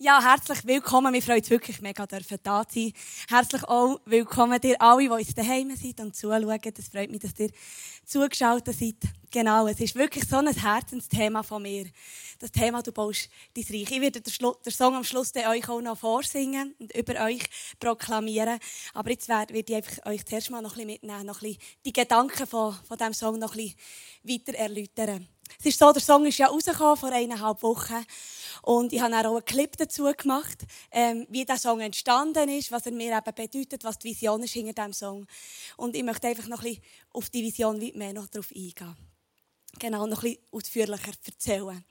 Ja, herzlich willkommen. Wir freuen uns wirklich mega, dürfen da sein. Herzlich auch willkommen dir alle, die uns daheim sind und zuschauen. Es freut mich, dass ihr zugeschaut seid. Genau, es ist wirklich so ein Herzensthema von mir. Das Thema, du baust dein Reich. Ich werde den Song am Schluss euch auch noch vorsingen und über euch proklamieren. Aber jetzt werde ich einfach euch zuerst mal noch ein bisschen mitnehmen, noch ein bisschen die Gedanken von, von diesem Song noch ein bisschen weiter erläutern. Es ist so, der Song ist ja rausgekommen vor eineinhalb Wochen. Und ich habe auch einen Clip dazu gemacht, ähm, wie der Song entstanden ist, was er mir eben bedeutet, was die Vision ist hinter diesem Song. Und ich möchte einfach noch ein bisschen auf die Vision wie mehr noch darauf eingehen. Genau, noch ein bisschen ausführlicher erzählen.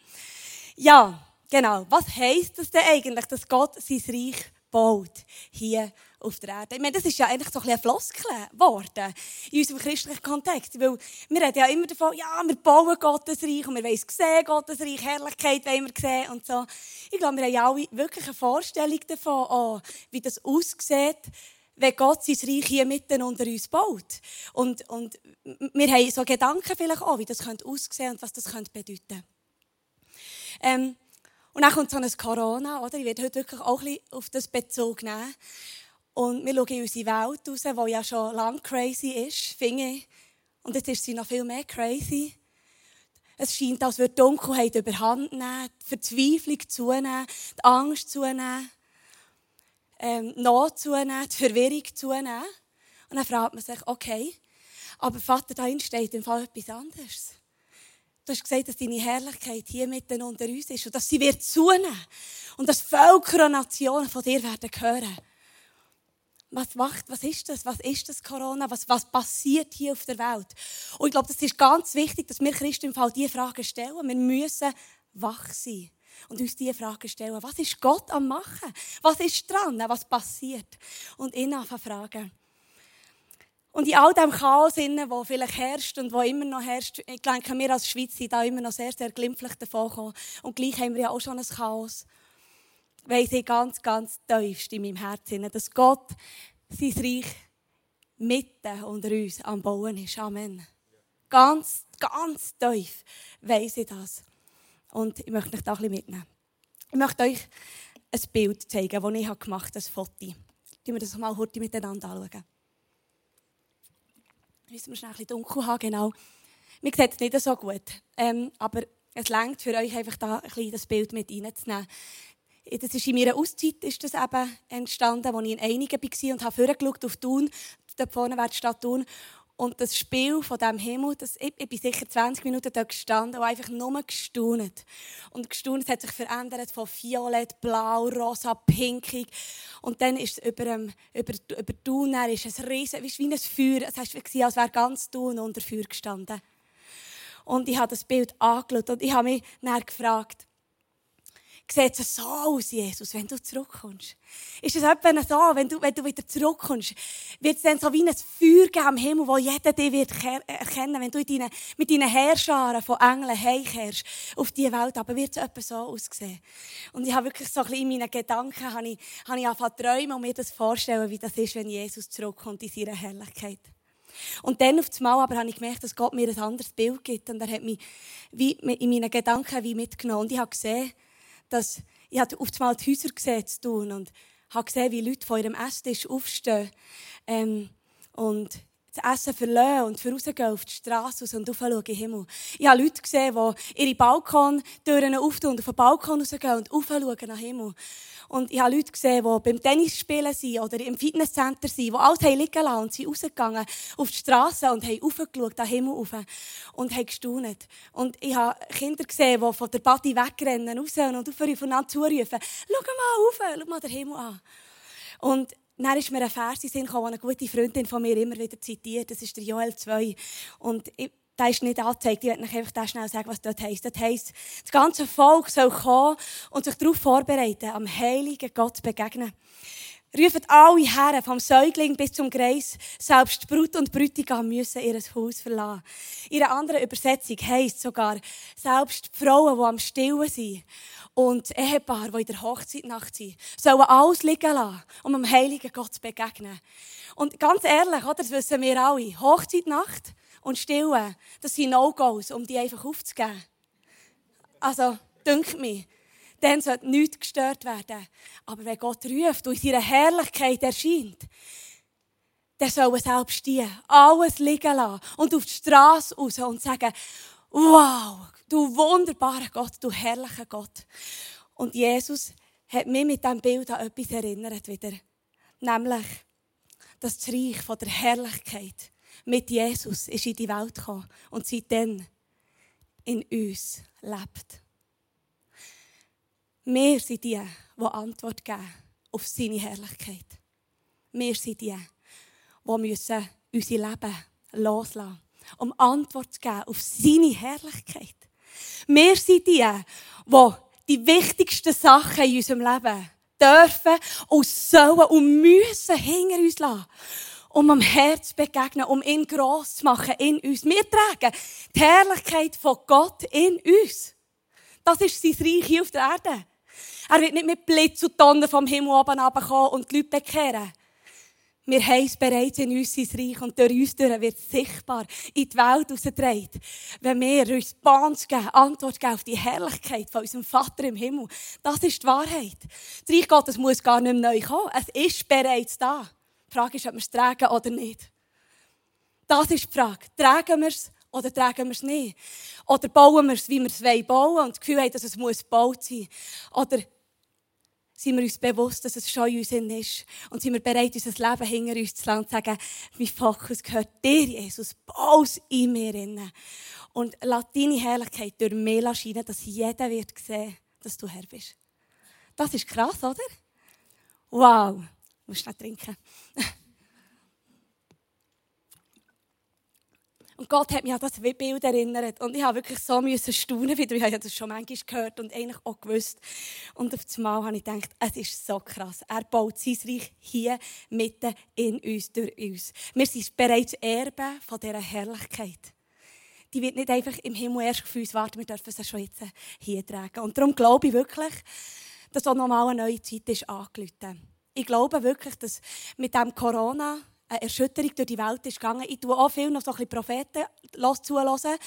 Ja, genau. Was heisst das denn eigentlich, dass Gott sein Reich baut? Hier auf der Erde. Ich meine, das ist ja eigentlich so ein bisschen Floskel geworden in unserem christlichen Kontext. Weil wir reden ja immer davon, ja, wir bauen Gottes Reich und wir wollen sehen, Gottes Reich, Herrlichkeit wollen wir sehen und so. Ich glaube, wir haben ja alle wirklich eine Vorstellung davon, oh, wie das aussieht, wenn Gott sein Reich hier mitten unter uns baut. Und, und wir haben so Gedanken vielleicht auch, wie das könnte aussehen und was das könnte bedeuten. Ähm, und dann kommt so ein Corona, oder? Ich werde heute wirklich auch ein bisschen auf das Bezug nehmen. Und wir schauen in unsere Welt raus, die ja schon lange crazy ist, finde ich. Und jetzt ist sie noch viel mehr crazy. Es scheint, als würde Dunkelheit überhand nehmen, die Verzweiflung zunehmen, die Angst zunehmen, ähm, Not zunehmen, die Verwirrung zunehmen. Und dann fragt man sich, okay, aber Vater, da steht im Fall etwas anderes. Du hast gesagt, dass deine Herrlichkeit hier mitten unter uns ist und dass sie wird zunehmen. Und dass Völker und Nationen von dir werden hören was macht, was ist das? Was ist das Corona? Was, was passiert hier auf der Welt? Und ich glaube, das ist ganz wichtig, dass wir Christen im Fall diese Fragen stellen. Wir müssen wach sein und uns diese Fragen stellen. Was ist Gott am Machen? Was ist dran? Was passiert? Und ihn anfangen fragen. Und in all dem Chaos, das vielleicht herrscht und wo immer noch herrscht, ich denke, wir als Schweiz sind da immer noch sehr, sehr glimpflich davon gekommen. Und gleich haben wir ja auch schon ein Chaos weiss ich ganz, ganz tiefst in meinem Herzen, dass Gott sein Reich mitten unter uns am Bauen ist. Amen. Ganz, ganz tief weiss ich das. Und ich möchte euch da ein bisschen mitnehmen. Ich möchte euch ein Bild zeigen, das ich gemacht habe, ein Foto. Schauen wir das mal heute miteinander anschauen. Müssen wir schnell ein bisschen dunkel haben, genau. Mir sieht es nicht so gut. Ähm, aber es längt für euch einfach da ein bisschen das Bild mit reinzunehmen das ist in meiner Auszeit ist das eben entstanden, als ich in Einigen war und habe vorgeschaut auf Thun, dort vorne wäre die Stadt Thun. Und das Spiel von diesem Himmel, das, ich, ich bin sicher 20 Minuten dort gestanden und einfach nur gestaunt. Und gestaunt, es hat sich verändert von violett, blau, rosa, pinkig. Und dann ist es über, um, über, über Thun, ist es riesen, wie ein Feuer, es war, als wäre ganz Thun unter Feuer gestanden. Und ich habe das Bild angeschaut und ich habe mich dann gefragt, sieht es so aus, Jesus, wenn du zurückkommst? Ist es etwa so, wenn du, wenn du wieder zurückkommst, wird es dann so wie ein Feuer geben am Himmel, wo jeder dich wird erkennen, wenn du in deine, mit deinen Heerscharen von Engeln heimkehrst auf diese Welt, aber wird es etwa so aussehen? Und ich habe wirklich so ein bisschen in meinen Gedanken, habe ich, habe ich angefangen zu träumen und mir das vorstellen, wie das ist, wenn Jesus zurückkommt in seiner Herrlichkeit. Und dann auf einmal aber habe ich gemerkt, dass Gott mir ein anderes Bild gibt. Und er hat mich wie in meinen Gedanken wie mitgenommen. Und ich habe gesehen, dass ich hatte auf einmal die Häuser gesehen zu tun und habe gesehen, wie Leute von ihrem Esstisch aufstehen. Ähm, und das Essen verlassen und rausgehen auf die Straße und aufschauen in den Himmel. Ich habe Leute gesehen, die ihre Balkontüren auftun und auf den Balkon rausgehen und aufschauen nach den Himmel. Und ich habe Leute gesehen, die beim Tennis spielen sind oder im Fitnesscenter sind, die alles haben liegen lassen und sind rausgegangen auf die Straße und haben aufgeschaut, den Himmel rauf und haben gestaunt. Und ich habe Kinder gesehen, die von der Party wegrennen, raus und aufeinander zurufen, schau mal rauf, schau mal den Himmel an. Und dann ist mir ein Vers in Sinn gekommen, eine gute Freundin von mir immer wieder zitiert. Das ist der Joel 2. Und ich, der ist nicht angezeigt. Ich werde euch einfach schnell sagen, was dort heisst. Das heisst, das ganze Volk soll kommen und sich darauf vorbereiten, am heiligen Gott zu begegnen. Rufen alle Herren, vom Säugling bis zum Greis, selbst Brut und Brütigam müssen ihr Haus verlassen. In einer anderen Übersetzung heisst sogar, selbst die Frauen, die am Stillen sind und Ehepaare, die in der Hochzeitnacht sind, sollen alles liegen lassen, um dem heiligen Gott zu begegnen. Und ganz ehrlich, oder, das wissen wir alle, Hochzeitnacht und Stillen, das sind No-Gos, um die einfach aufzugeben. Also, dünkt mich. Dann sollte nichts gestört werden. Aber wenn Gott ruft und in seiner Herrlichkeit erscheint, dann sollen selbst die alles liegen lassen und auf die Straße raus und sagen, wow, du wunderbarer Gott, du herrlicher Gott. Und Jesus hat mich mit diesem Bild an etwas erinnert wieder. Nämlich, dass das Reich von der Herrlichkeit mit Jesus ist in die Welt gekommen und seitdem in uns lebt. Wir sind die, die Antwort geben auf seine Herrlichkeit. Wir sind die, die müssen unser Leben loslassen, um Antwort zu geben auf seine Herrlichkeit. Wir sind die, die die wichtigsten Sachen in unserem Leben dürfen und sollen und müssen hinter uns lassen um am Herz zu begegnen, um ihn gross zu machen in uns. Wir tragen die Herrlichkeit von Gott in uns. Das ist sein Reich hier auf der Erde. Er wird nicht mit Blitz und Donner vom Himmel oben runterkommen und die Leute bekehren. Wir haben es bereits in uns sein Reich und durch uns durch wird es sichtbar in die Welt rausgetragen. Wenn wir Response geben, Antwort geben auf die Herrlichkeit von unserem Vater im Himmel. Das ist die Wahrheit. Das Reich Gottes muss gar nicht mehr neu kommen. Es ist bereits da. Die Frage ist, ob wir es tragen oder nicht. Das ist die Frage. Tragen wir es oder tragen wir es nicht? Oder bauen wir es, wie wir es bauen wollen und das Gefühl haben, dass es gebaut sein muss? Oder sind wir uns bewusst, dass es schon in uns ist. Und sind wir bereit, unser Leben hinter uns zu lassen und zu sagen, mein Fokus gehört dir, Jesus, baus in mir rein. Und lass deine Herrlichkeit durch mich scheinen, dass jeder wird sehen, dass du Herr bist. Das ist krass, oder? Wow. Du musst nicht trinken. Und Gott hat mich an das Bild erinnert. Und ich habe wirklich so müssen staunen, wie ich das schon manchmal gehört und eigentlich auch gewusst. Und auf einmal habe ich gedacht, es ist so krass. Er baut sein Reich hier mitten in uns, durch uns. Wir sind bereits Erben von dieser Herrlichkeit. Die wird nicht einfach im Himmel erst für uns warten, wir dürfen sie schon jetzt hier tragen. Und darum glaube ich wirklich, dass auch nochmal eine neue Zeit ist angelötet. Ich glaube wirklich, dass mit dem Corona eine Erschütterung durch die Welt ist gegangen. Ich tue auch viel noch so ein bisschen Propheten zuhören.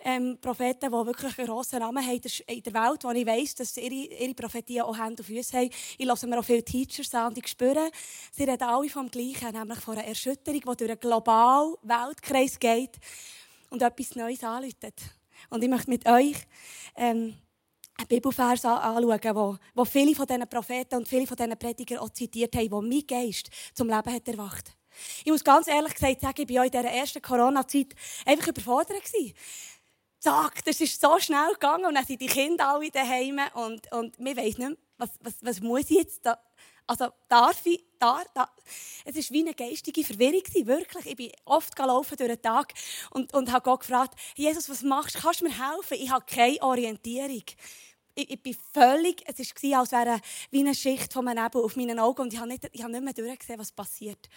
Ähm, Propheten, die wirklich einen grossen Namen haben in der Welt, wo ich weiss, dass ihre, ihre Prophetien auch Hände und Füße haben. Ich höre mir auch viele Teachers an und ich spüre, sie reden alle vom Gleichen, nämlich von einer Erschütterung, die durch einen globalen Weltkreis geht und etwas Neues anläutet. Und ich möchte mit euch ähm, einen Bibelvers anschauen, wo, wo viele von diesen Propheten und viele von diesen Predigern auch zitiert haben, wo mein Geist zum Leben hat erwacht. Ich muss ganz ehrlich gesagt sagen, ich war in dieser ersten Corona-Zeit einfach überfordert. Zack, das ist so schnell gegangen und dann sind die Kinder alle daheim und, und wir weiss nicht was, was, was muss ich jetzt da, also darf ich, da, da. Es war wie eine geistige Verwirrung, wirklich. Ich bin oft gelaufen durch den Tag und, und habe Gott gefragt, Jesus, was machst du? Kannst du mir helfen? Ich habe keine Orientierung ich, ich bin völlig, es war, als wäre wie eine Schicht von Nebel auf meinen Augen und ich habe nicht, ich habe nicht mehr durchgesehen, was passiert.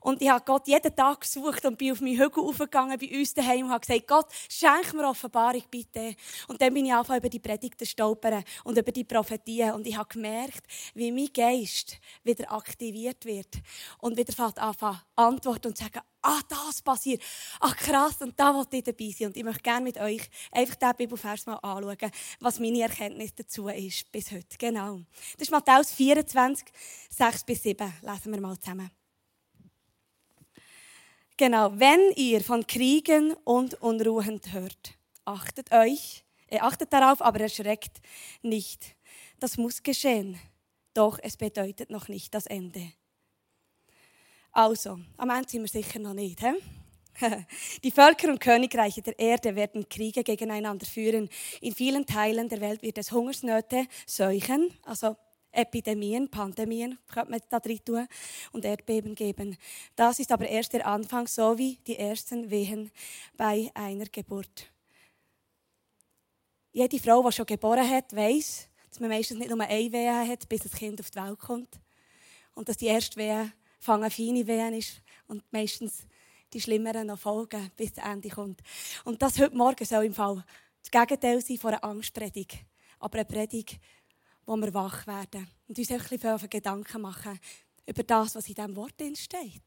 Und ich habe Gott jeden Tag gesucht und bin auf meinen Hügel aufgegangen bei uns daheim und habe gesagt, Gott, schenk mir Offenbarung bitte. Und dann bin ich einfach über die Predigten stolpern und über die Prophetien und ich habe gemerkt, wie mein Geist wieder aktiviert wird und wieder fängt an, antworten und sagen, ah, das passiert. Ach, krass, und da wollte ich dabei sein. Und ich möchte gerne mit euch einfach diesen Bibelvers mal anschauen, was meine Erkenntnis dazu ist bis heute. Genau. Das ist Matthäus 24, 6 bis 7. Lesen wir mal zusammen. Genau, wenn ihr von Kriegen und Unruhen hört, achtet euch, äh, achtet darauf, aber erschreckt nicht. Das muss geschehen, doch es bedeutet noch nicht das Ende. Also, am Ende sind wir sicher noch nicht. He? Die Völker und Königreiche der Erde werden Kriege gegeneinander führen. In vielen Teilen der Welt wird es Hungersnöte, Seuchen, also Epidemien, Pandemien, könnte man da drin tun, und Erdbeben geben. Das ist aber erst der Anfang, so wie die ersten Wehen bei einer Geburt. Jede Frau, die schon geboren hat, weiß, dass man meistens nicht nur eine Wehe hat, bis das Kind auf die Welt kommt. Und dass die erste Wehe fangen feine Wehen ist und meistens die schlimmeren noch folgen, bis das Ende kommt. Und das heute Morgen soll im Fall das Gegenteil sein von einer Angstpredigt. Aber eine Predigt, wo wir wach werden und uns ein bisschen Gedanken machen über das, was in diesem Wort steht.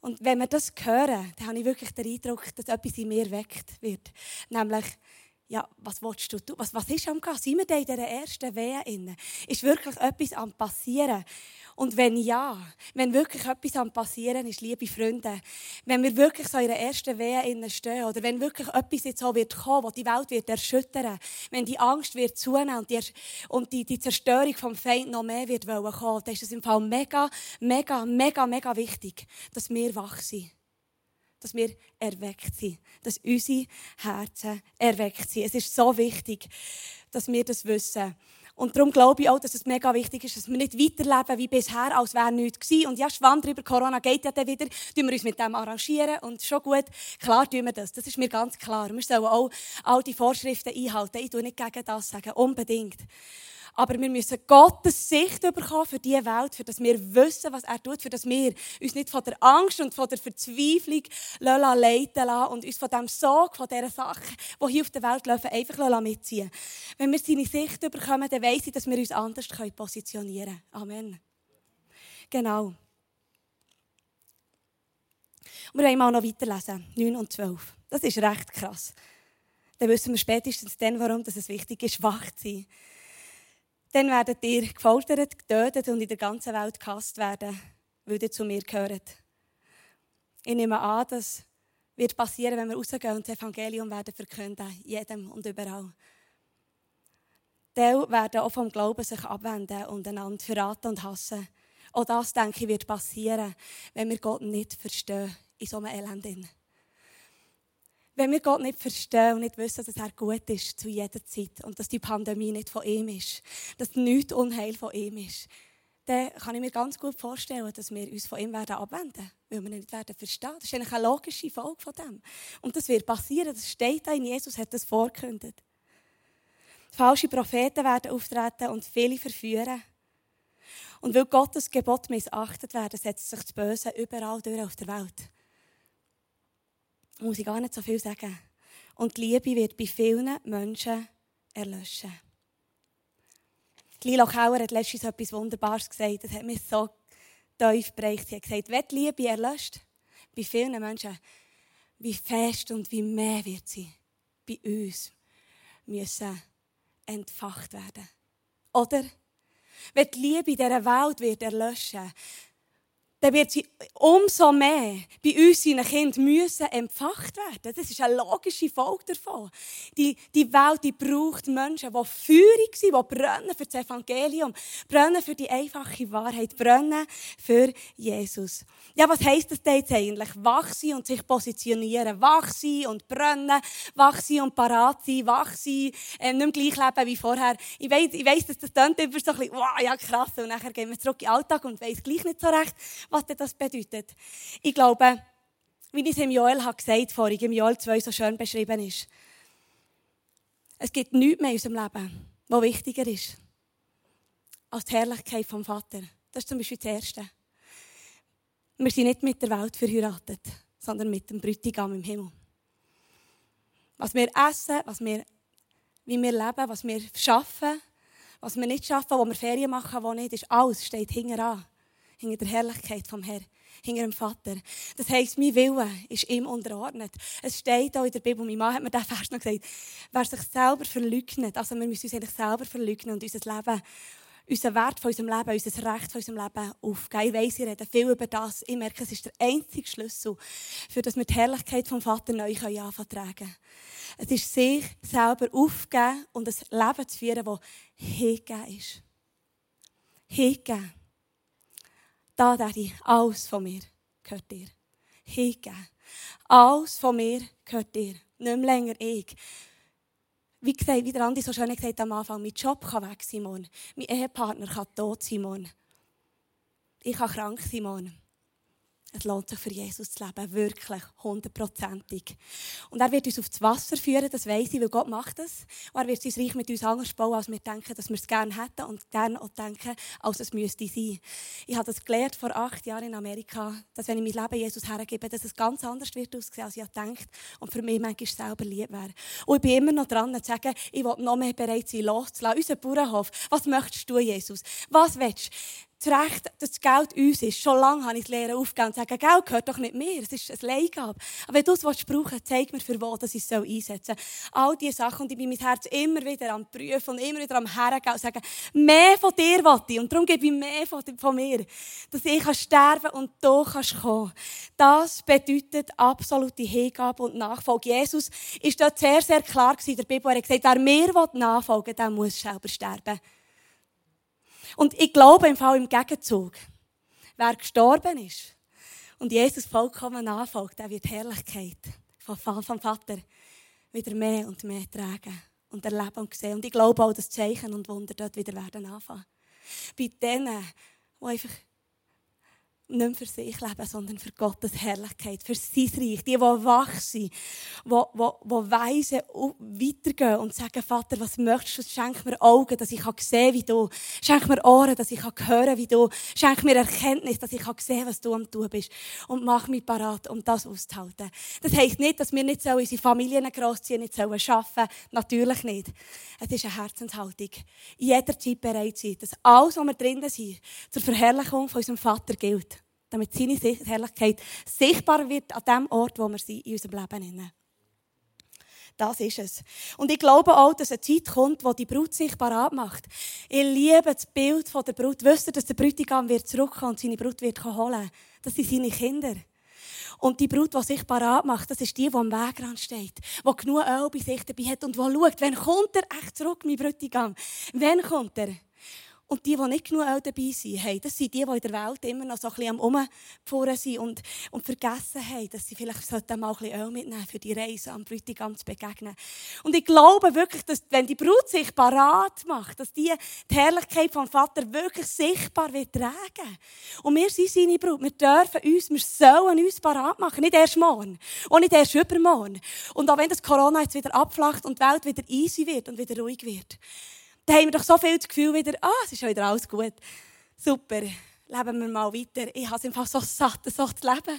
Und wenn wir das hören, dann habe ich wirklich den Eindruck, dass etwas in mir weckt wird. Nämlich, ja, was willst du tun? Was, was ist am Gehen? Sind wir da in dieser ersten Wehe inne? Ist wirklich etwas am Passieren? Und wenn ja, wenn wirklich etwas am Passieren ist, liebe Freunde, wenn wir wirklich so in der ersten Wehe innen stehen, oder wenn wirklich etwas jetzt so wird kommen, wo die Welt wird erschüttern, wenn die Angst wird zunehmen und die, und die, die Zerstörung vom Feind noch mehr wird kommen, dann ist es im Fall mega, mega, mega, mega wichtig, dass wir wach sind dass wir erweckt sind, dass unsere Herzen erweckt sind. Es ist so wichtig, dass wir das wissen. Und darum glaube ich auch, dass es mega wichtig ist, dass wir nicht weiterleben wie bisher, als wäre nichts gewesen. Und ja, Schwamm drüber, Corona geht ja dann wieder, tun wir uns mit dem arrangieren und schon gut. Klar tun wir das, das ist mir ganz klar. Wir sollen auch all die Vorschriften einhalten. Ich tue nicht gegen das sagen, unbedingt. Aber wir müssen Gottes Sicht bekommen für diese Welt, für dass wir wissen, was er tut, für dass wir uns nicht von der Angst und von der Verzweiflung leiten lassen und uns von dem Sog, von dieser Sache, die hier auf der Welt laufen, einfach mitziehen Wenn wir seine Sicht bekommen, dann weiss ich, dass wir uns anders positionieren können. Amen. Genau. Und wir wollen mal noch weiterlesen, 9 und 12. Das ist recht krass. Dann wissen wir spätestens dann, warum es wichtig ist, wach zu sein. Dann werdet ihr gefoltert, getötet und in der ganzen Welt gehasst werden, weil ihr zu mir gehört. Ich nehme an, das wird passieren, wenn wir rausgehen und das Evangelium werden verkünden, jedem und überall. Teil werden auch vom Glauben sich abwenden und einander verraten und hassen. Auch das, denke ich, wird passieren, wenn wir Gott nicht verstehen in so einem Elend. Wenn wir Gott nicht verstehen und nicht wissen, dass er gut ist zu jeder Zeit und dass die Pandemie nicht von ihm ist, dass nichts Unheil von ihm ist, dann kann ich mir ganz gut vorstellen, dass wir uns von ihm werden abwenden weil wir ihn nicht werden verstehen. Das ist eigentlich eine logische Folge von dem. Und das wird passieren, das steht da in Jesus, hat das vorgekündigt. Falsche Propheten werden auftreten und viele verführen. Und weil Gottes Gebot missachtet werden, setzt sich das Böse überall durch auf der Welt muss ich gar nicht so viel sagen. Und die Liebe wird bei vielen Menschen erlöschen. Lila Kauer hat letztens etwas Wunderbares gesagt. Das hat mich so tief bereicht. Sie hat gesagt, wenn die Liebe erlöscht, bei vielen Menschen, wie fest und wie mehr wird sie bei uns müssen entfacht werden. Oder? Wenn die Liebe dieser Welt wird erlöschen, dann wird sie umso mehr bei uns, seinen Kindern, müssen empfacht werden. Das ist eine logische Folge davon. Die, die Welt die braucht Menschen, die feurig sind, die brennen für das Evangelium, brennen für die einfache Wahrheit, brennen für Jesus. Ja, was heisst das jetzt eigentlich? Wach sein und sich positionieren. Wach sein und brennen. Wach sein und parat sein. Wach sein, äh, nicht mehr gleich leben wie vorher. Ich weiss, ich weiss dass das klingt immer so ein bisschen, wow, ja krass. Und nachher gehen wir zurück in den Alltag und weiss gleich nicht so recht, was das bedeutet. Ich glaube, wie es im Joel habe gesagt vorhin, im Joel 2 so schön beschrieben ist. Es gibt nichts mehr in unserem Leben, was wichtiger ist als die Herrlichkeit vom Vater. Das ist zum Beispiel das Erste. Wir sind nicht mit der Welt verheiratet, sondern mit dem Bräutigam im Himmel. Was wir essen, was wir, wie wir leben, was wir schaffen, was wir nicht schaffen, wo wir Ferien machen, wo nicht, ist alles steht hinten an hinter der Herrlichkeit vom Herrn, hinter dem Vater. Das heisst, mein Wille ist ihm unterordnet. Es steht auch in der Bibel, mein Mann hat mir diesen Vers noch gesagt, wer sich selber verleugnet, also wir müssen uns eigentlich selber verleugnen und unser Leben unseren Wert von unserem Leben, unser Recht von unserem Leben aufgeben. Ich weiss, ich rede viel über das. Ich merke, es ist der einzige Schlüssel, für das wir die Herrlichkeit vom Vater neu anfangen tragen Es ist sich selber aufgeben und ein Leben zu führen, das hingegeben ist. Hingegeben. Da, Daddy, alles von mir gehört dir. Hingeben. Alles von mir gehört dir. Nicht mehr länger ich. Wie gesagt, wie der Andi so schön gesagt am Anfang, mein Job kann weg sein morgen. Mein Ehepartner kann tot sein morgen. Ich kann krank sein morgen. Es lohnt sich für Jesus zu leben, wirklich, hundertprozentig. Und er wird uns auf das Wasser führen, das weiss ich, weil Gott macht das. Und er wird sein Reich mit uns anders bauen, als wir denken, dass wir es gerne hätten und gerne auch denken, als es müsste sein. Ich habe das gelernt vor acht Jahren in Amerika, dass wenn ich mein Leben Jesus hergebe, dass es ganz anders wird aussehen, als ich gedacht und für mich manchmal selber lieb wäre. Und ich bin immer noch dran zu sagen, ich will noch mehr bereit sein, loszulassen. Unser Bauernhof, was möchtest du, Jesus? Was willst du? Das Recht, dass das Geld uns ist. Schon lange habe ich das Lehren aufgegeben und sage, Geld gehört doch nicht mir, es ist ein Leihgabe. Aber wenn du es brauchen willst, zeig mir, für was ich es einsetzen soll. All diese Sachen, und ich bin mein Herz immer wieder am Prüfen und immer wieder am Hergehen und sagen, mehr von dir will ich. Und darum gebe ich mehr von, mir. Dass ich kann sterben und du kannst kommen. Das bedeutet absolute Hingabe und Nachfolge. Jesus ist dort sehr, sehr klar gewesen der Bibel. Hat gesagt, wer mir nachfolgen will, der muss selber sterben. Und ich glaube im Fall im Gegenzug, wer gestorben ist und Jesus vollkommen nachfolgt, der wird Herrlichkeit vom Vater wieder mehr und mehr tragen und erleben und sehen. Und ich glaube auch, dass Zeichen und Wunder dort wieder werden anfangen. Bei denen, die einfach nicht für sich leben, sondern für Gottes Herrlichkeit, für sein Reich. Die, die wach sind, die, die, die weise weitergehen und sagen, Vater, was möchtest du? Schenk mir Augen, dass ich sehen kann wie du. Schenk mir Ohren, dass ich hören wie du. Schenk mir Erkenntnis, dass ich sehen kann, was du am tun bist. Und mach mich parat, um das auszuhalten. Das heisst nicht, dass wir nicht unsere Familien großziehen, nicht arbeiten. Natürlich nicht. Es ist eine Herzenshaltung. Jederzeit bereit sein, dass alles, was wir drinnen sind, zur Verherrlichung von unserem Vater gilt damit seine Herrlichkeit sichtbar wird an dem Ort, wo wir sind in unserem Leben. Das ist es. Und ich glaube auch, dass eine Zeit kommt, wo die Brut sich parat macht. Ich liebe das Bild der Brut. Wisst ihr, dass der Bräutigam wird zurückkommen und seine Brut wird holen? Das sind seine Kinder. Und die Brut, die sich parat macht, das ist die, die am Wegrand steht, die genug Öl bei sich dabei hat und die schaut, wann kommt er echt zurück, mein Bräutigam? Wann kommt er? Und die, die nicht genug auch dabei sind, hey, das sind die, die in der Welt immer noch so ein bisschen am Umpfuhren sind und, und vergessen haben, dass sie vielleicht mal ein bisschen Öl mitnehmen für die Reise am Bräutigam zu begegnen. Und ich glaube wirklich, dass wenn die Brut sich parat macht, dass die, die Herrlichkeit vom Vater wirklich sichtbar wird tragen. Und wir sind seine Brut. Wir dürfen uns, wir sollen uns parat machen. Nicht erst morgen. Und nicht erst übermorgen. Und auch wenn das Corona jetzt wieder abflacht und die Welt wieder easy wird und wieder ruhig wird dann haben wir doch so viel das Gefühl wieder, ah, es ist wieder alles gut. Super, leben wir mal weiter. Ich habe es einfach so satt, so zu leben.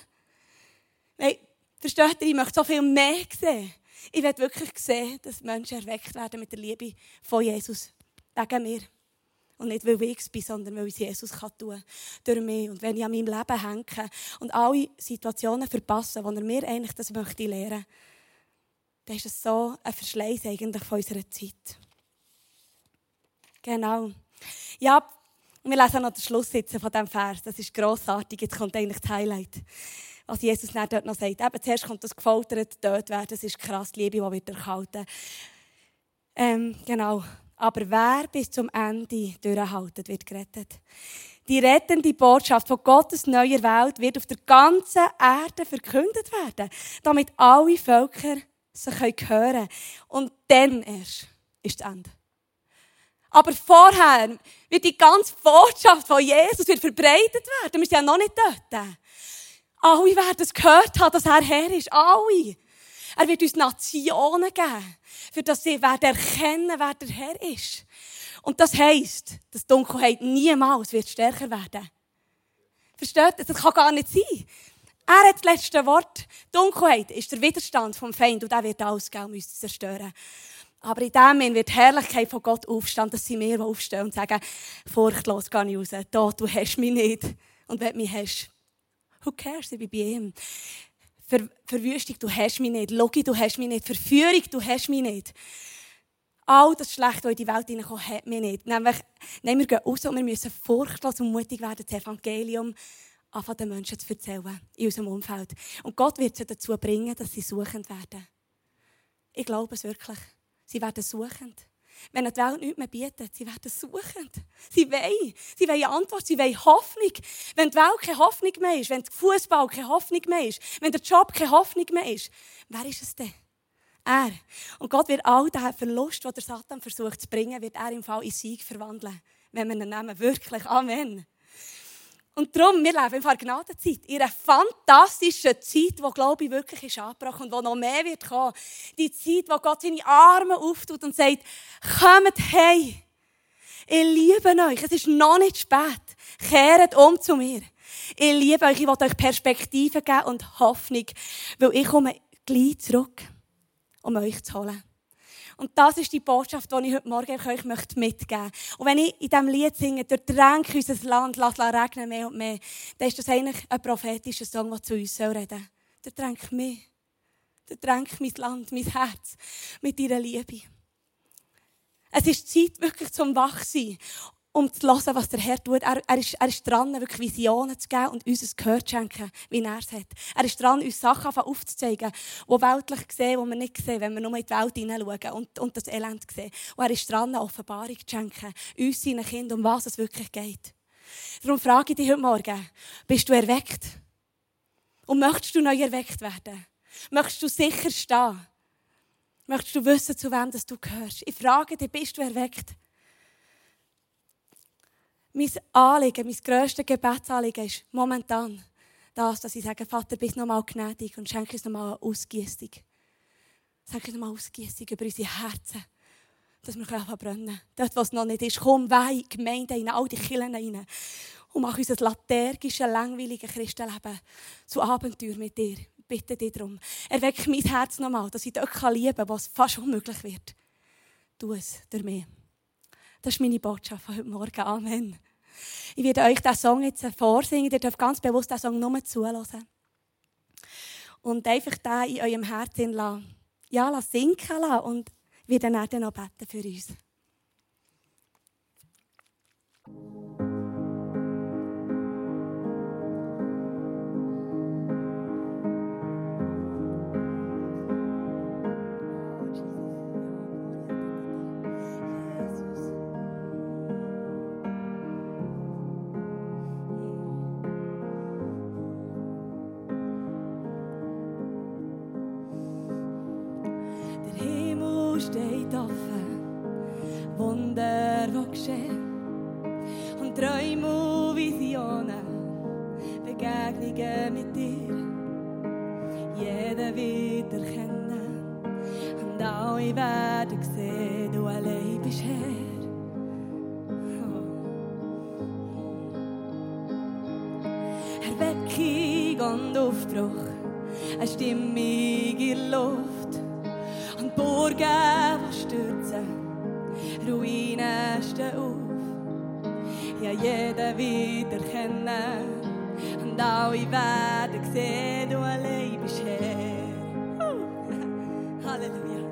Nein, versteht ihr, ich möchte so viel mehr sehen. Ich will wirklich sehen, dass Menschen erweckt werden mit der Liebe von Jesus. Wegen mir. Und nicht, weil ich es bin, sondern weil es Jesus kann tun Durch mich. Und wenn ich an meinem Leben hänge und alle Situationen verpasse, wo er mir eigentlich das möchte lernen, dann ist es so ein Verschleiß eigentlich von unserer Zeit. Genau. Ja, wir lesen noch den Schluss von diesem Vers. Das ist grossartig. Jetzt kommt eigentlich das Highlight. Was Jesus dort noch sagt. Eben, zuerst kommt das gefoltert, dort werden. Das ist krass, die Liebe, die wird erkalten. Ähm, genau. Aber wer bis zum Ende durchhaltet, wird gerettet. Die rettende Botschaft von Gottes neuer Welt wird auf der ganzen Erde verkündet werden, damit alle Völker sie hören können. Und dann erst ist das Ende. Aber vorher wird die ganze Botschaft von Jesus wird verbreitet werden. Wir sind ja noch nicht dort. Alle werden es gehört haben, dass er Herr ist. Alle. Er wird uns Nationen geben, für das sie werden erkennen, wer der Herr ist. Und das heisst, dass Dunkelheit niemals wird stärker werden. Versteht ihr? Das kann gar nicht sein. Er hat das letzte Wort. Dunkelheit ist der Widerstand vom Feind und er wird alles geben, um zerstören. Aber in dem Moment wird die Herrlichkeit von Gott aufstehen, dass sie mir aufstehen und sagen, furchtlos gehe ich raus. Da, du hast mich nicht. Und wenn du mich hast, who cares, ich bin bei ihm. Ver Verwüstung, du hast mich nicht. Logik, du hast mich nicht. Verführung, du hast mich nicht. All das Schlechte, das in die Welt hineinkommt, hat mich nicht. Nämlich, nein, wir gehen raus und wir müssen furchtlos und mutig werden, das Evangelium anfangen, den Menschen zu erzählen, in unserem Umfeld. Und Gott wird sie dazu bringen, dass sie suchend werden. Ich glaube es wirklich. Sie werden suchend. Wenn die Welt nichts mehr bietet, sie werden suchend. Sie wollen. Sie wollen Antwort, sie wollen Hoffnung. Wenn die Welt keine Hoffnung mehr ist, wenn der Fußball keine Hoffnung mehr ist, wenn der Job keine Hoffnung mehr ist, wer ist es denn? Er. Und Gott wird all den Verlust, den der Satan versucht zu bringen, wird er im Fall in Sieg verwandeln. Wenn wir ihn nehmen. Wirklich. Amen. Und darum, wir leben in der Gnadenzeit. In einer fantastischen Zeit, die, glaube ich, wirklich ist angebrochen und wo noch mehr wird kommen. Die Zeit, wo Gott seine Arme auftut und sagt, kommt hey. Ich liebe euch. Es ist noch nicht spät. Kehrt um zu mir. Ich liebe euch. Ich will euch Perspektive geben und Hoffnung. Weil ich komme gleich zurück, um euch zu holen. Und das ist die Botschaft, die ich heute Morgen euch mitgeben möchte. Und wenn ich in diesem Lied singe, durch Tränk unser Land, lass regnen mehr und mehr, dann ist das eigentlich ein prophetischer Song, der zu uns reden soll. Der Tränk mehr. Der Tränk mein Land, mein Herz mit deiner Liebe. Es ist Zeit wirklich zum Wachsein um zu hören, was der Herr tut. Er, er, ist, er ist dran, wirklich Visionen zu geben und uns ein Gehör zu schenken, wie er es hat. Er ist dran, uns Sachen aufzuzeigen, die weltlich sehen, die wir nicht sehen, wenn wir nur in die Welt hineinschauen und, und das Elend sehen. Und er ist dran, Offenbarung zu schenken, uns, seinen Kindern, um was es wirklich geht. Darum frage ich dich heute Morgen, bist du erweckt? Und möchtest du neu erweckt werden? Möchtest du sicher stehen? Möchtest du wissen, zu wem du gehörst? Ich frage dich, bist du erweckt? Mein Anliegen, mein grösstes Gebetsanliegen ist momentan das, dass ich sage, Vater, bist nochmal gnädig und schenke uns nochmal eine Ausgießung. Schenke uns nochmal Ausgießung über unsere Herzen, dass wir brennen können. Dort, wo es noch nicht ist, komm, weih, Gemeinden rein, all die Kirchen rein und mach unser latergisches, langweiliges Christenleben zu Abenteuer mit dir. Bitte dich darum. Erweck mein Herz nochmal, dass ich dort lieben kann, was fast unmöglich wird. Tu es durch mich. Das ist meine Botschaft von heute Morgen. Amen. Ich werde euch diesen Song jetzt vorsingen. Ihr dürft ganz bewusst diesen Song nur zuhören. Und einfach da in eurem Herzen lassen. Ja, lass sinken lassen. Und wir dann noch beten für uns. Eine stimmige Luft. Burgen, die stürzen, Ruinen stehen auf. Ja, jeder wird erkennen und alle werden sehen, du allein bist Herr. Halleluja.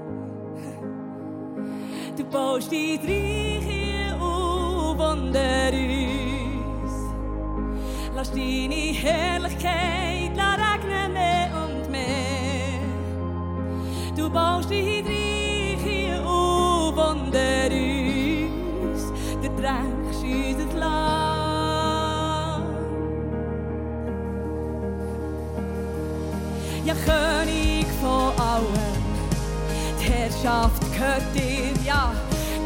Du baust dein Reich auf unter uns. Lass deine Herrlichkeit Du baust dein tränkst unser Land. Ja, König von allem, die Herrschaft gehört dir, ja,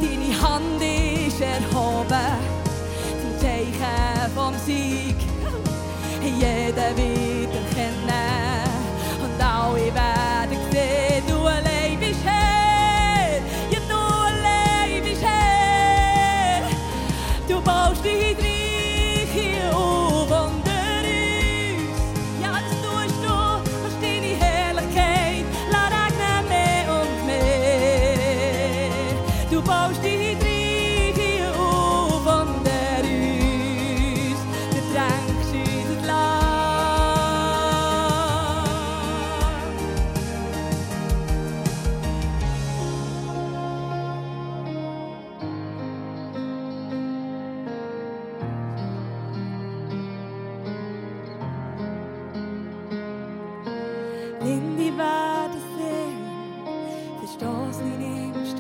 deine Hand ist erhoben, zum Zeichen vom Sieg. Jeder wird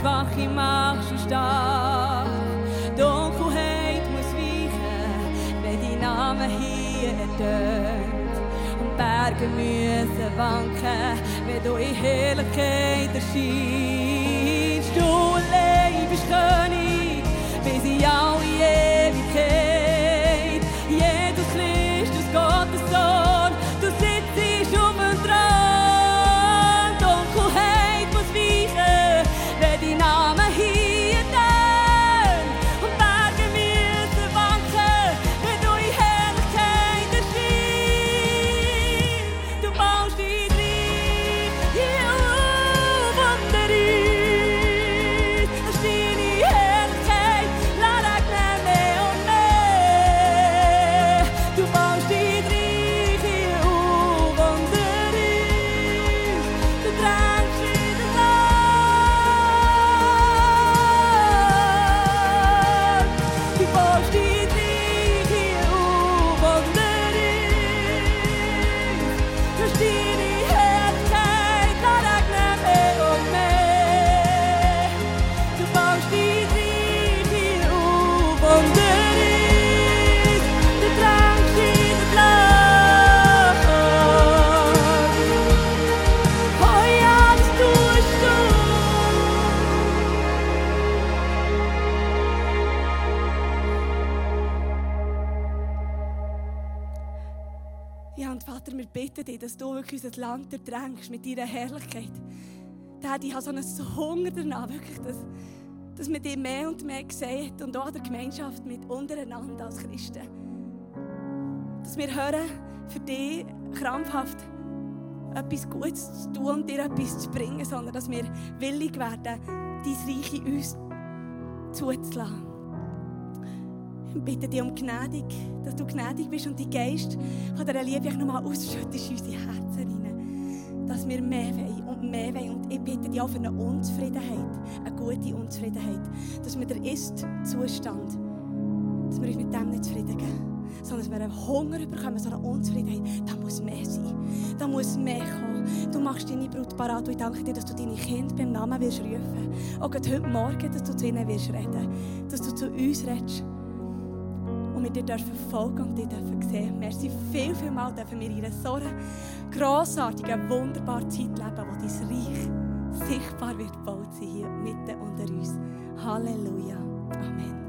und Schwache machst du stark. Dunkelheit muss weichen, wenn dein Name hier ertönt. Und Berge müssen wanken, wenn du in Herrlichkeit erscheinst. Wir bitten dich, dass du wirklich unser Land ertränkst mit deiner Herrlichkeit. Dad, ich habe so einen Hunger danach, wirklich, dass, dass man dich mehr und mehr sieht und auch der Gemeinschaft mit untereinander als Christen. Dass wir hören, für dich krampfhaft etwas Gutes zu tun und dir etwas zu bringen, sondern dass wir willig werden, dein Reich in uns zuzulassen. Ich bitte dich um Gnädig, dass du gnädig bist und die Geist von dieser Liebe nochmal ausschüttest in unsere Herzen hinein. Dass wir mehr wollen und mehr wollen. Und ich bitte dich auch für eine Unzufriedenheit, eine gute Unzufriedenheit. Dass wir der Ist-Zustand, dass wir uns mit dem nicht zufrieden geben. Sondern dass wir einen Hunger bekommen, so eine Unzufriedenheit. Da muss mehr sein. Da muss mehr kommen. Du machst deine Brut parat und ich danke dir, dass du deine Kinder beim Namen wirst rufen. Auch heute Morgen, dass du zu ihnen wirst reden. Dass du zu uns redest und wir dir dürfen folgen und dich dürfen sehen. Merci viel, viel mal dürfen wir in so einer grossartigen, wunderbaren Zeit leben, wo dein Reich sichtbar wird gebaut sein hier mitten unter uns. Halleluja. Amen.